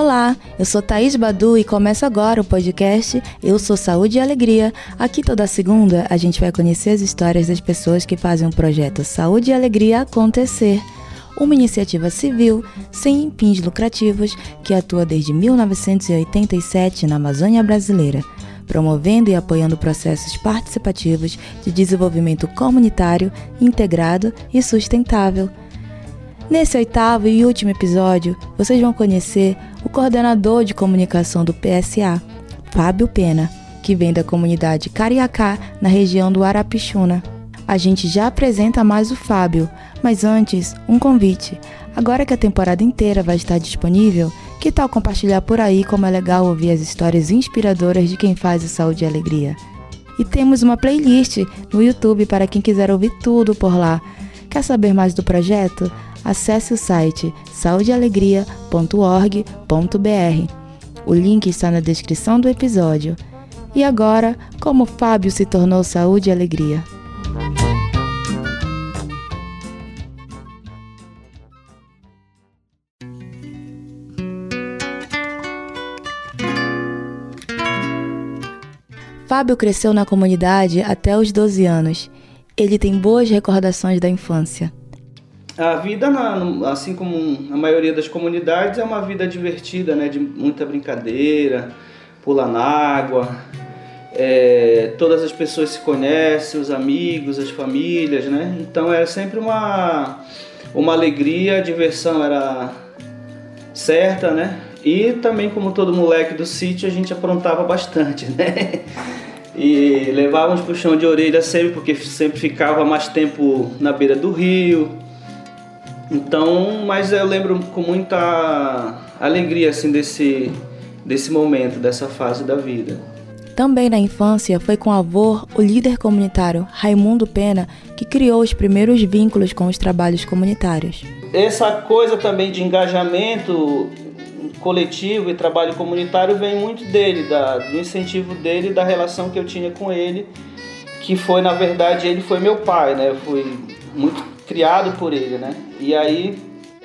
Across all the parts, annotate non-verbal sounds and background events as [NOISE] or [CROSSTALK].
Olá, eu sou Thaís Badu e começa agora o podcast Eu Sou Saúde e Alegria. Aqui toda segunda a gente vai conhecer as histórias das pessoas que fazem o projeto Saúde e Alegria acontecer. Uma iniciativa civil sem fins lucrativos que atua desde 1987 na Amazônia brasileira, promovendo e apoiando processos participativos de desenvolvimento comunitário, integrado e sustentável. Nesse oitavo e último episódio, vocês vão conhecer o coordenador de comunicação do PSA, Fábio Pena, que vem da comunidade Cariacá, na região do Arapixuna. A gente já apresenta mais o Fábio, mas antes, um convite. Agora que a temporada inteira vai estar disponível, que tal compartilhar por aí como é legal ouvir as histórias inspiradoras de quem faz saúde e alegria? E temos uma playlist no YouTube para quem quiser ouvir tudo por lá. Quer saber mais do projeto? Acesse o site saudealegria.org.br. O link está na descrição do episódio. E agora, como Fábio se tornou saúde e alegria? Fábio cresceu na comunidade até os 12 anos. Ele tem boas recordações da infância. A vida, na, assim como a maioria das comunidades, é uma vida divertida, né? De muita brincadeira, pular na água. É, todas as pessoas se conhecem, os amigos, as famílias, né? Então é sempre uma, uma alegria, a diversão era certa, né? E também, como todo moleque do sítio, a gente aprontava bastante, [LAUGHS] né? E levávamos puxão de orelha sempre, porque sempre ficava mais tempo na beira do rio então, mas eu lembro com muita alegria assim desse desse momento, dessa fase da vida. Também na infância foi com o avô, o líder comunitário Raimundo Pena, que criou os primeiros vínculos com os trabalhos comunitários. Essa coisa também de engajamento coletivo e trabalho comunitário vem muito dele, da, do incentivo dele, da relação que eu tinha com ele, que foi na verdade ele foi meu pai, né? Eu fui muito criado por ele, né? E aí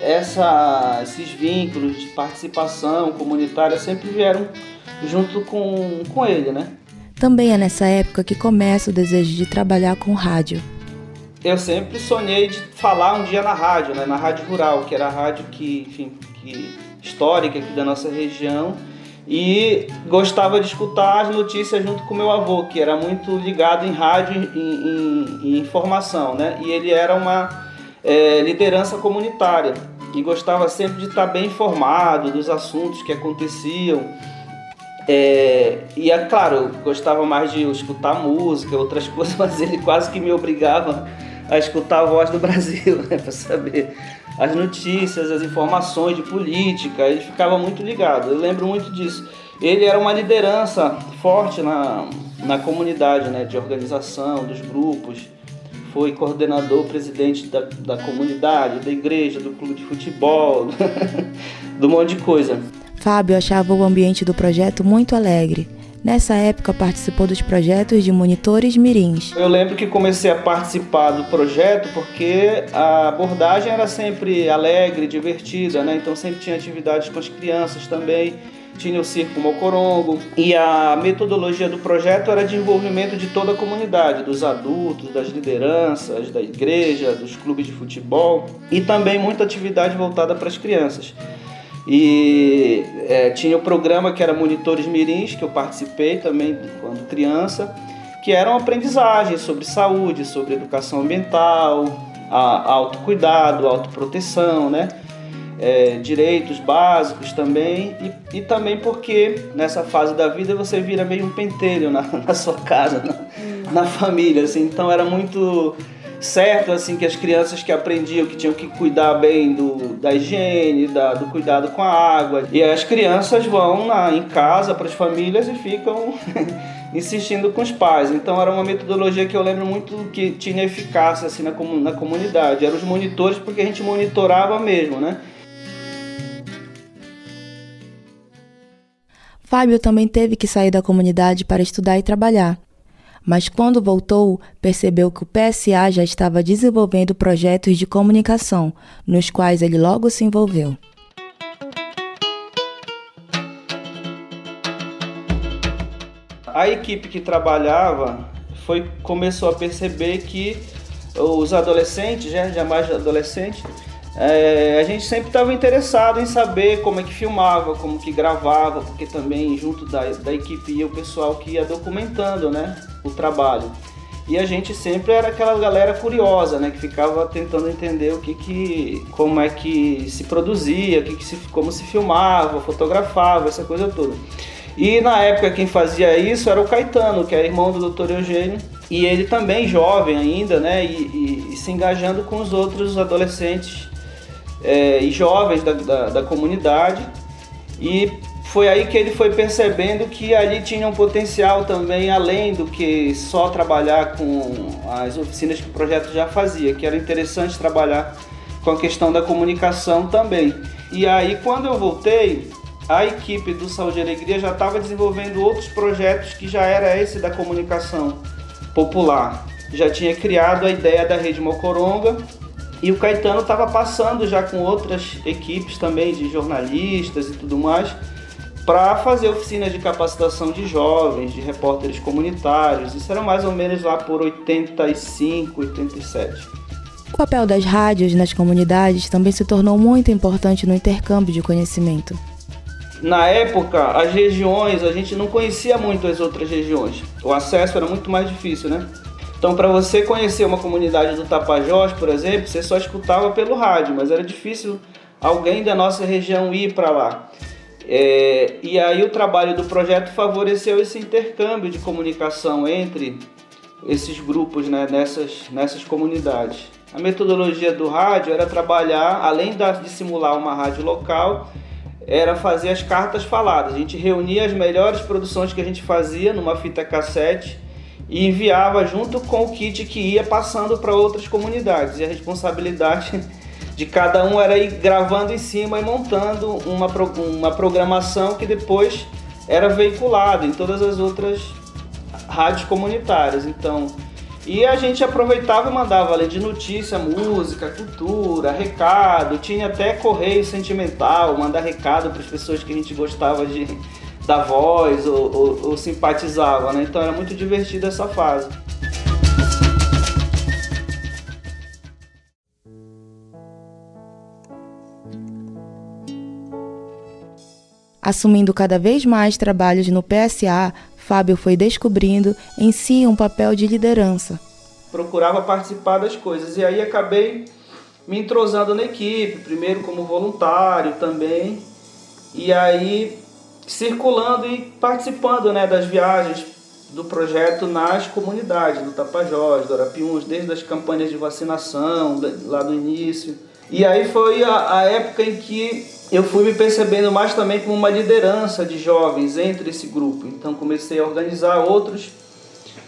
essa, esses vínculos de participação comunitária sempre vieram junto com, com ele, né? Também é nessa época que começa o desejo de trabalhar com rádio. Eu sempre sonhei de falar um dia na rádio, né? na rádio rural, que era a rádio que, enfim, que histórica aqui da nossa região e gostava de escutar as notícias junto com meu avô, que era muito ligado em rádio e informação, né? E ele era uma é, liderança comunitária e gostava sempre de estar bem informado dos assuntos que aconteciam. É, e é claro, gostava mais de escutar música, outras [LAUGHS] coisas, mas ele quase que me obrigava a escutar a voz do Brasil, [LAUGHS] né, para saber as notícias, as informações de política, ele ficava muito ligado. Eu lembro muito disso. Ele era uma liderança forte na, na comunidade, né, de organização, dos grupos. Foi coordenador, presidente da, da comunidade, da igreja, do clube de futebol, [LAUGHS] do monte de coisa. Fábio achava o ambiente do projeto muito alegre Nessa época participou dos projetos de monitores mirins. Eu lembro que comecei a participar do projeto porque a abordagem era sempre alegre, divertida, né? Então sempre tinha atividades com as crianças também. Tinha o circo Mocorongo e a metodologia do projeto era de envolvimento de toda a comunidade, dos adultos, das lideranças, da igreja, dos clubes de futebol e também muita atividade voltada para as crianças. E é, tinha o programa que era Monitores Mirins, que eu participei também quando criança, que eram aprendizagens sobre saúde, sobre educação ambiental, a, autocuidado, autoproteção, né? É, direitos básicos também, e, e, também porque nessa fase da vida você vira meio um pentelho na, [LAUGHS] na sua casa, na, na família, assim, então era muito certo assim que as crianças que aprendiam que tinham que cuidar bem do, da higiene, da, do cuidado com a água. E as crianças vão na, em casa para as famílias e ficam [LAUGHS] insistindo com os pais. Então era uma metodologia que eu lembro muito que tinha eficácia assim na, na comunidade. Eram os monitores porque a gente monitorava mesmo, né? Fábio também teve que sair da comunidade para estudar e trabalhar mas quando voltou, percebeu que o PSA já estava desenvolvendo projetos de comunicação, nos quais ele logo se envolveu. A equipe que trabalhava foi começou a perceber que os adolescentes, já, já mais adolescentes, é, a gente sempre estava interessado em saber como é que filmava, como que gravava, porque também junto da, da equipe ia o pessoal que ia documentando né, o trabalho. E a gente sempre era aquela galera curiosa, né, que ficava tentando entender o que, que como é que se produzia, o que, que se, como se filmava, fotografava, essa coisa toda. E na época quem fazia isso era o Caetano, que é irmão do Dr. Eugênio, e ele também jovem ainda, né, e, e, e se engajando com os outros adolescentes é, e jovens da, da, da comunidade. E foi aí que ele foi percebendo que ali tinha um potencial também além do que só trabalhar com as oficinas que o projeto já fazia, que era interessante trabalhar com a questão da comunicação também. E aí quando eu voltei, a equipe do Saúde e Alegria já estava desenvolvendo outros projetos que já era esse da comunicação popular. Já tinha criado a ideia da Rede Mocoronga, e o Caetano estava passando já com outras equipes também de jornalistas e tudo mais para fazer oficinas de capacitação de jovens, de repórteres comunitários. Isso era mais ou menos lá por 85, 87. O papel das rádios nas comunidades também se tornou muito importante no intercâmbio de conhecimento. Na época, as regiões, a gente não conhecia muito as outras regiões. O acesso era muito mais difícil, né? Então, para você conhecer uma comunidade do Tapajós, por exemplo, você só escutava pelo rádio, mas era difícil alguém da nossa região ir para lá. É, e aí o trabalho do projeto favoreceu esse intercâmbio de comunicação entre esses grupos né, nessas, nessas comunidades. A metodologia do rádio era trabalhar, além de simular uma rádio local, era fazer as cartas faladas. A gente reunia as melhores produções que a gente fazia numa fita cassete e enviava junto com o kit que ia passando para outras comunidades. E a responsabilidade [LAUGHS] de cada um era ir gravando em cima e montando uma, uma programação que depois era veiculada em todas as outras rádios comunitárias. Então, e a gente aproveitava e mandava de notícia, música, cultura, recado, tinha até correio sentimental, mandar recado para as pessoas que a gente gostava de da voz ou, ou, ou simpatizava, né? Então era muito divertido essa fase. Assumindo cada vez mais trabalhos no PSA, Fábio foi descobrindo em si um papel de liderança. Procurava participar das coisas e aí acabei me entrosando na equipe, primeiro como voluntário também. E aí circulando e participando né, das viagens do projeto nas comunidades do Tapajós, do Arapiuns, desde as campanhas de vacinação lá do início. E aí foi a, a época em que eu fui me percebendo mais também como uma liderança de jovens entre esse grupo. Então comecei a organizar outros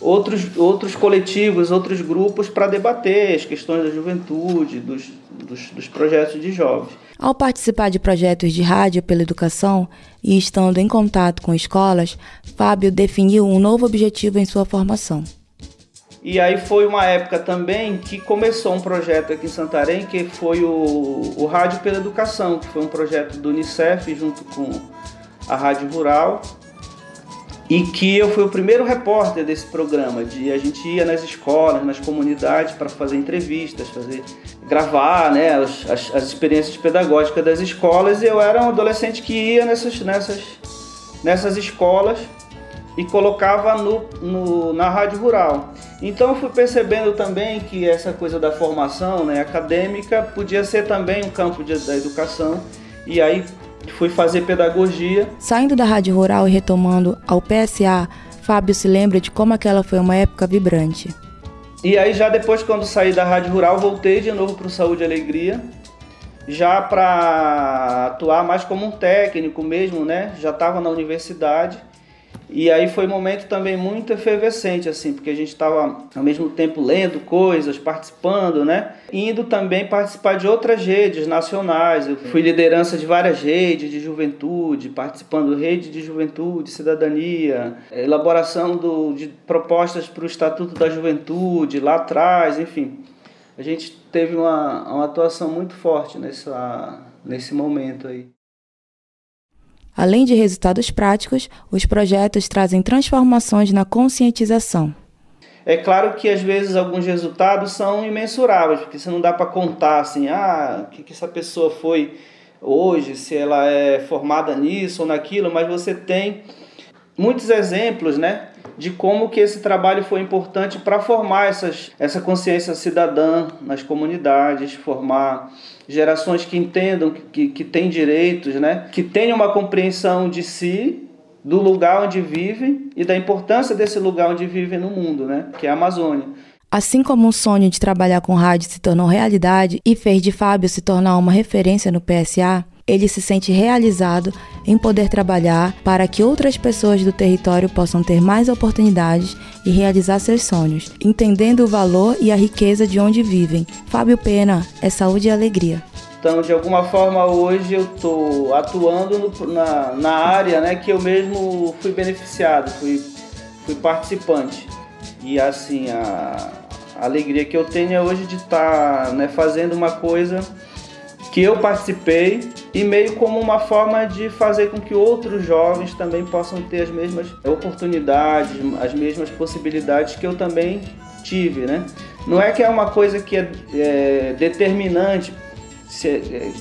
outros, outros coletivos, outros grupos para debater as questões da juventude, dos, dos, dos, projetos de jovens. Ao participar de projetos de rádio pela educação e estando em contato com escolas, Fábio definiu um novo objetivo em sua formação. E aí foi uma época também que começou um projeto aqui em Santarém, que foi o, o Rádio pela Educação, que foi um projeto do Unicef junto com a Rádio Rural, e que eu fui o primeiro repórter desse programa. De a gente ia nas escolas, nas comunidades para fazer entrevistas, fazer gravar, né, as, as, as, experiências pedagógicas das escolas. E eu era um adolescente que ia nessas nessas nessas escolas e colocava no, no na rádio rural. Então fui percebendo também que essa coisa da formação, né, acadêmica podia ser também um campo de, da educação. E aí fui fazer pedagogia. Saindo da Rádio Rural e retomando ao PSA, Fábio se lembra de como aquela foi uma época vibrante. E aí já depois quando saí da Rádio Rural, voltei de novo para o Saúde e Alegria, já para atuar mais como um técnico mesmo, né? Já estava na universidade e aí foi um momento também muito efervescente, assim, porque a gente estava ao mesmo tempo lendo coisas, participando, né? Indo também participar de outras redes nacionais. Eu fui liderança de várias redes de juventude, participando rede de juventude, cidadania, elaboração do, de propostas para o Estatuto da Juventude lá atrás, enfim. A gente teve uma, uma atuação muito forte nessa, nesse momento aí. Além de resultados práticos, os projetos trazem transformações na conscientização. É claro que às vezes alguns resultados são imensuráveis, porque você não dá para contar assim, ah, o que, que essa pessoa foi hoje, se ela é formada nisso ou naquilo, mas você tem muitos exemplos, né, de como que esse trabalho foi importante para formar essas, essa consciência cidadã nas comunidades, formar gerações que entendam que, que, têm direitos, né, que tenham uma compreensão de si do lugar onde vivem e da importância desse lugar onde vivem no mundo, né? Que é a Amazônia. Assim como o sonho de trabalhar com rádio se tornou realidade e fez de Fábio se tornar uma referência no PSA, ele se sente realizado em poder trabalhar para que outras pessoas do território possam ter mais oportunidades e realizar seus sonhos, entendendo o valor e a riqueza de onde vivem. Fábio Pena é saúde e alegria. Então, de alguma forma, hoje eu estou atuando no, na, na área né, que eu mesmo fui beneficiado, fui, fui participante. E assim, a, a alegria que eu tenho é hoje de estar tá, né, fazendo uma coisa que eu participei e meio como uma forma de fazer com que outros jovens também possam ter as mesmas oportunidades, as mesmas possibilidades que eu também tive, né? Não é que é uma coisa que é, é determinante é,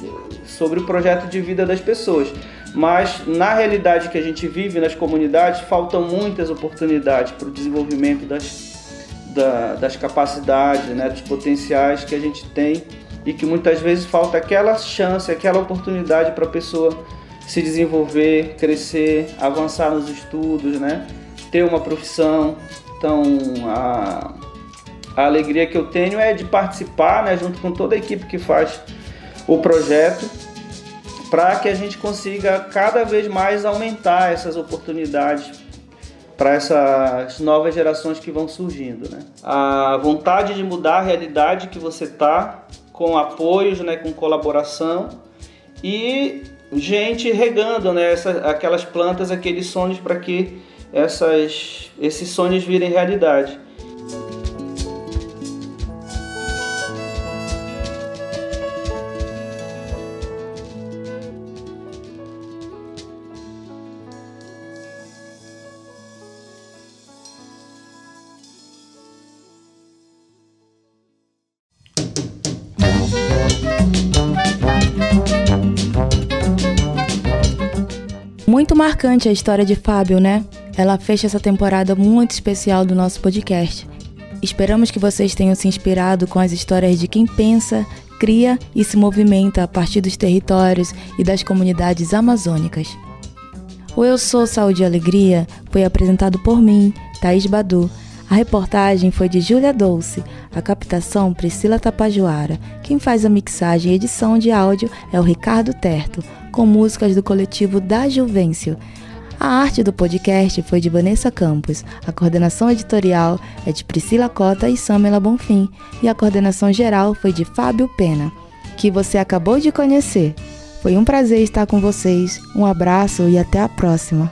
sobre o projeto de vida das pessoas. Mas na realidade que a gente vive nas comunidades, faltam muitas oportunidades para o desenvolvimento das, da, das capacidades, né, dos potenciais que a gente tem e que muitas vezes falta aquela chance, aquela oportunidade para a pessoa se desenvolver, crescer, avançar nos estudos, né, ter uma profissão. Então, a, a alegria que eu tenho é de participar, né, junto com toda a equipe que faz o projeto para que a gente consiga cada vez mais aumentar essas oportunidades para essas novas gerações que vão surgindo. Né? A vontade de mudar a realidade que você está, com apoios, né, com colaboração e gente regando né, aquelas plantas, aqueles sonhos para que essas, esses sonhos virem realidade. Marcante a história de Fábio, né? Ela fecha essa temporada muito especial do nosso podcast. Esperamos que vocês tenham se inspirado com as histórias de quem pensa, cria e se movimenta a partir dos territórios e das comunidades amazônicas. O Eu Sou Saúde e Alegria foi apresentado por mim, Thaís Badu. A reportagem foi de Júlia Dolce, a captação Priscila Tapajoara. Quem faz a mixagem e edição de áudio é o Ricardo Terto com músicas do coletivo Da Juvencio. A arte do podcast foi de Vanessa Campos, a coordenação editorial é de Priscila Cota e Samela Bonfim, e a coordenação geral foi de Fábio Pena, que você acabou de conhecer. Foi um prazer estar com vocês, um abraço e até a próxima!